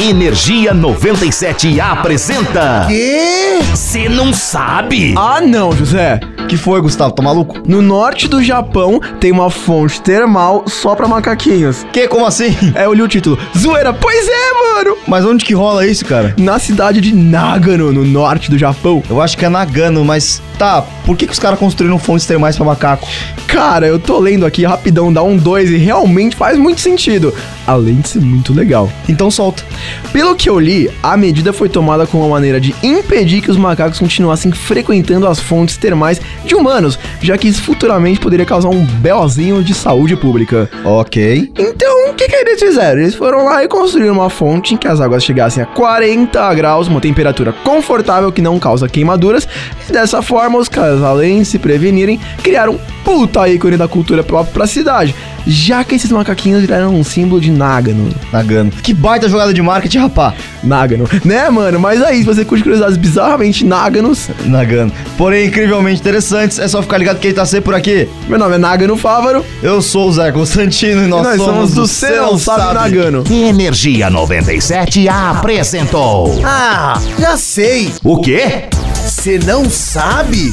Energia 97 apresenta. Quê? Você não sabe? Ah, não, José. Que foi, Gustavo? Tá maluco? No norte do Japão tem uma fonte termal só pra macaquinhos. Que? Como assim? É, eu li o título. Zoeira, pois é, mano! Mas onde que rola isso, cara? Na cidade de Nagano, no norte do Japão. Eu acho que é Nagano, mas tá, por que, que os caras construíram fontes termais pra macaco? Cara, eu tô lendo aqui rapidão, dá um 2 e realmente faz muito sentido. Além de ser muito legal. Então solta. Pelo que eu li, a medida foi tomada com uma maneira de impedir que os macacos continuassem frequentando as fontes termais de humanos, já que isso futuramente poderia causar um belozinho de saúde pública. Ok. Então, o que, que eles fizeram? Eles foram lá e construíram uma fonte em que as águas chegassem a 40 graus, uma temperatura confortável que não causa queimaduras, e dessa forma os caras, além de se prevenirem, criaram puta ícone da cultura própria pra cidade, já que esses macaquinhos viraram um símbolo de Nagano. Nagano. Que baita jogada de marketing, rapá. Nagano, né, mano? Mas aí, se você curte curiosidades bizarramente Naganos, Nagano. Porém, incrivelmente interessantes, é só ficar ligado que ele tá sempre por aqui. meu nome é Nagano Fávaro, Eu sou o Zé Constantino e nós, e nós somos do Cê Não Sabe Nagano. Energia 97 apresentou. Ah, já sei. O quê? Você não sabe?